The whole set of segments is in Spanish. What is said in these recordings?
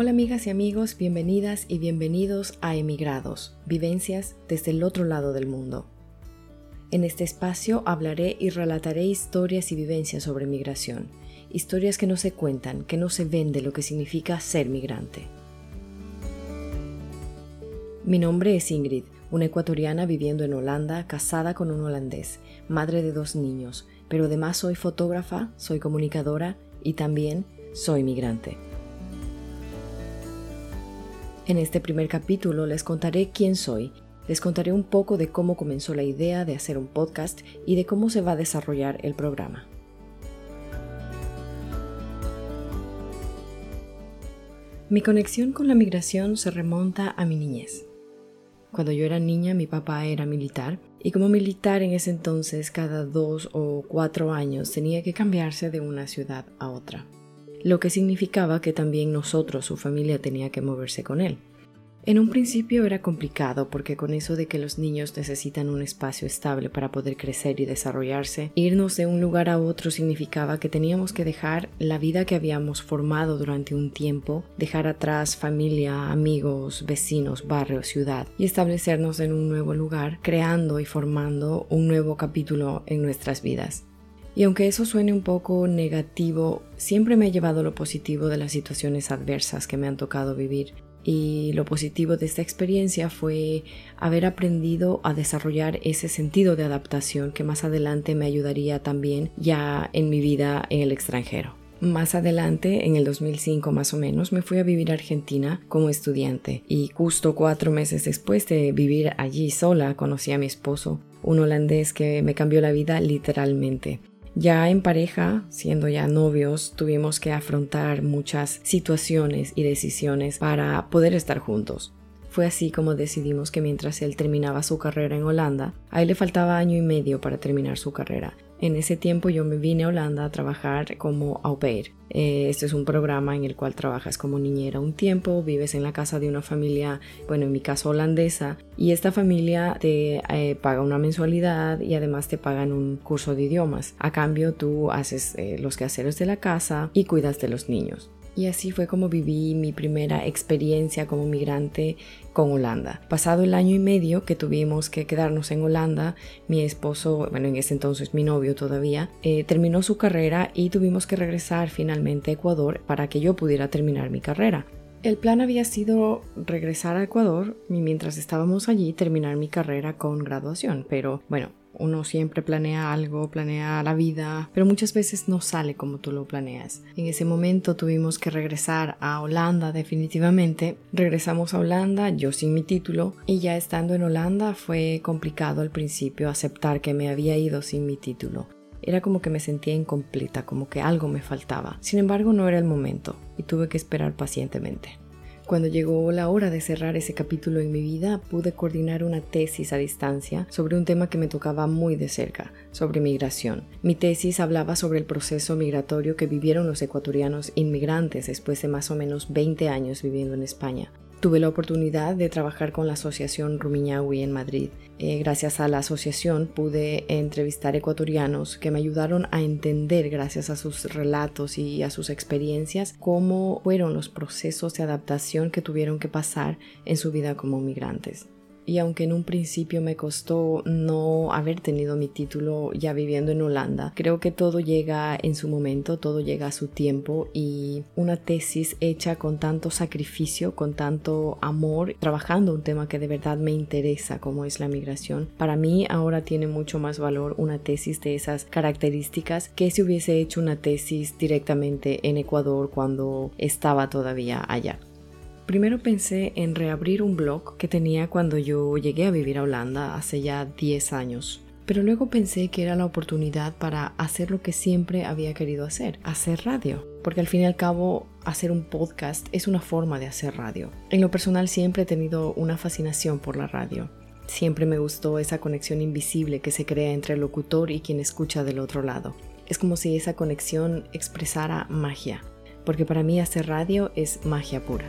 Hola amigas y amigos, bienvenidas y bienvenidos a Emigrados, vivencias desde el otro lado del mundo. En este espacio hablaré y relataré historias y vivencias sobre migración, historias que no se cuentan, que no se ven de lo que significa ser migrante. Mi nombre es Ingrid, una ecuatoriana viviendo en Holanda, casada con un holandés, madre de dos niños, pero además soy fotógrafa, soy comunicadora y también soy migrante. En este primer capítulo les contaré quién soy, les contaré un poco de cómo comenzó la idea de hacer un podcast y de cómo se va a desarrollar el programa. Mi conexión con la migración se remonta a mi niñez. Cuando yo era niña mi papá era militar y como militar en ese entonces cada dos o cuatro años tenía que cambiarse de una ciudad a otra lo que significaba que también nosotros, su familia, tenía que moverse con él. En un principio era complicado porque con eso de que los niños necesitan un espacio estable para poder crecer y desarrollarse, irnos de un lugar a otro significaba que teníamos que dejar la vida que habíamos formado durante un tiempo, dejar atrás familia, amigos, vecinos, barrio, ciudad y establecernos en un nuevo lugar, creando y formando un nuevo capítulo en nuestras vidas. Y aunque eso suene un poco negativo, siempre me ha llevado lo positivo de las situaciones adversas que me han tocado vivir. Y lo positivo de esta experiencia fue haber aprendido a desarrollar ese sentido de adaptación que más adelante me ayudaría también ya en mi vida en el extranjero. Más adelante, en el 2005 más o menos, me fui a vivir a Argentina como estudiante y justo cuatro meses después de vivir allí sola conocí a mi esposo, un holandés que me cambió la vida literalmente. Ya en pareja, siendo ya novios, tuvimos que afrontar muchas situaciones y decisiones para poder estar juntos. Fue así como decidimos que mientras él terminaba su carrera en Holanda, a él le faltaba año y medio para terminar su carrera en ese tiempo yo me vine a Holanda a trabajar como au pair. Eh, este es un programa en el cual trabajas como niñera un tiempo, vives en la casa de una familia, bueno, en mi caso holandesa, y esta familia te eh, paga una mensualidad y además te pagan un curso de idiomas. A cambio tú haces eh, los quehaceres de la casa y cuidas de los niños. Y así fue como viví mi primera experiencia como migrante con Holanda. Pasado el año y medio que tuvimos que quedarnos en Holanda, mi esposo, bueno, en ese entonces mi novio todavía, eh, terminó su carrera y tuvimos que regresar finalmente a Ecuador para que yo pudiera terminar mi carrera. El plan había sido regresar a Ecuador y mientras estábamos allí terminar mi carrera con graduación, pero bueno, uno siempre planea algo, planea la vida, pero muchas veces no sale como tú lo planeas. En ese momento tuvimos que regresar a Holanda definitivamente. Regresamos a Holanda, yo sin mi título, y ya estando en Holanda fue complicado al principio aceptar que me había ido sin mi título. Era como que me sentía incompleta, como que algo me faltaba. Sin embargo, no era el momento y tuve que esperar pacientemente. Cuando llegó la hora de cerrar ese capítulo en mi vida, pude coordinar una tesis a distancia sobre un tema que me tocaba muy de cerca, sobre migración. Mi tesis hablaba sobre el proceso migratorio que vivieron los ecuatorianos inmigrantes después de más o menos 20 años viviendo en España. Tuve la oportunidad de trabajar con la Asociación Rumiñahui en Madrid. Eh, gracias a la asociación pude entrevistar ecuatorianos que me ayudaron a entender, gracias a sus relatos y a sus experiencias, cómo fueron los procesos de adaptación que tuvieron que pasar en su vida como migrantes y aunque en un principio me costó no haber tenido mi título ya viviendo en Holanda, creo que todo llega en su momento, todo llega a su tiempo y una tesis hecha con tanto sacrificio, con tanto amor, trabajando un tema que de verdad me interesa como es la migración, para mí ahora tiene mucho más valor una tesis de esas características que si hubiese hecho una tesis directamente en Ecuador cuando estaba todavía allá. Primero pensé en reabrir un blog que tenía cuando yo llegué a vivir a Holanda hace ya 10 años. Pero luego pensé que era la oportunidad para hacer lo que siempre había querido hacer, hacer radio. Porque al fin y al cabo, hacer un podcast es una forma de hacer radio. En lo personal siempre he tenido una fascinación por la radio. Siempre me gustó esa conexión invisible que se crea entre el locutor y quien escucha del otro lado. Es como si esa conexión expresara magia. Porque para mí hacer radio es magia pura.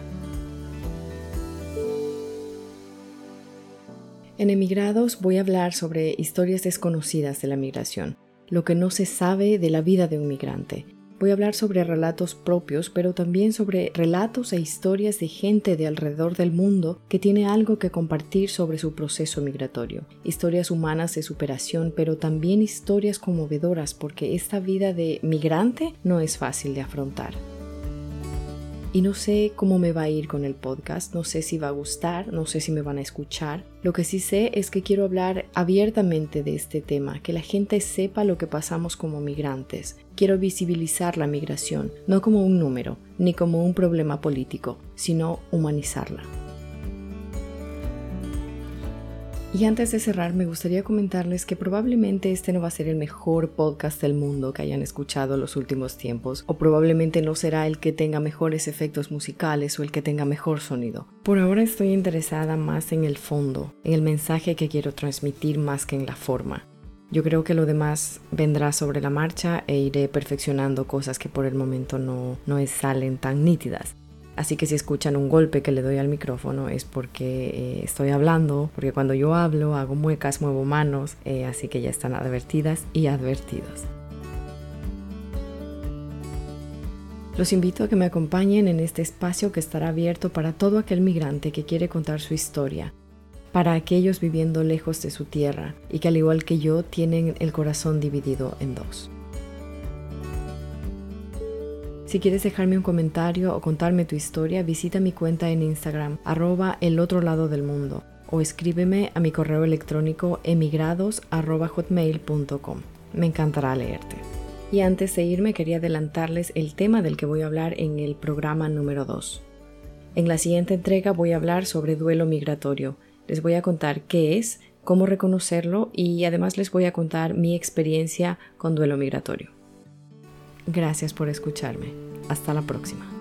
En Emigrados voy a hablar sobre historias desconocidas de la migración, lo que no se sabe de la vida de un migrante, Voy a hablar sobre relatos propios, pero también sobre relatos e historias de gente de alrededor del mundo que tiene algo que compartir sobre su proceso migratorio. Historias humanas de superación, pero también historias conmovedoras porque esta vida de migrante no es fácil de afrontar y no sé cómo me va a ir con el podcast, no sé si va a gustar, no sé si me van a escuchar. Lo que sí sé es que quiero hablar abiertamente de este tema, que la gente sepa lo que pasamos como migrantes. Quiero visibilizar la migración, no como un número, ni como un problema político, sino humanizarla. Y antes de cerrar, me gustaría comentarles que probablemente este no va a ser el mejor podcast del mundo que hayan escuchado los últimos tiempos, o probablemente no será el que tenga mejores efectos musicales o el que tenga mejor sonido. Por ahora estoy interesada más en el fondo, en el mensaje que quiero transmitir más que en la forma. Yo creo que lo demás vendrá sobre la marcha e iré perfeccionando cosas que por el momento no, no salen tan nítidas. Así que si escuchan un golpe que le doy al micrófono es porque eh, estoy hablando, porque cuando yo hablo hago muecas, muevo manos, eh, así que ya están advertidas y advertidos. Los invito a que me acompañen en este espacio que estará abierto para todo aquel migrante que quiere contar su historia, para aquellos viviendo lejos de su tierra y que al igual que yo tienen el corazón dividido en dos. Si quieres dejarme un comentario o contarme tu historia, visita mi cuenta en Instagram, arroba el otro lado del mundo, o escríbeme a mi correo electrónico emigrados.hotmail.com. Me encantará leerte. Y antes de irme quería adelantarles el tema del que voy a hablar en el programa número 2. En la siguiente entrega voy a hablar sobre duelo migratorio. Les voy a contar qué es, cómo reconocerlo y además les voy a contar mi experiencia con duelo migratorio. Gracias por escucharme. Hasta la próxima.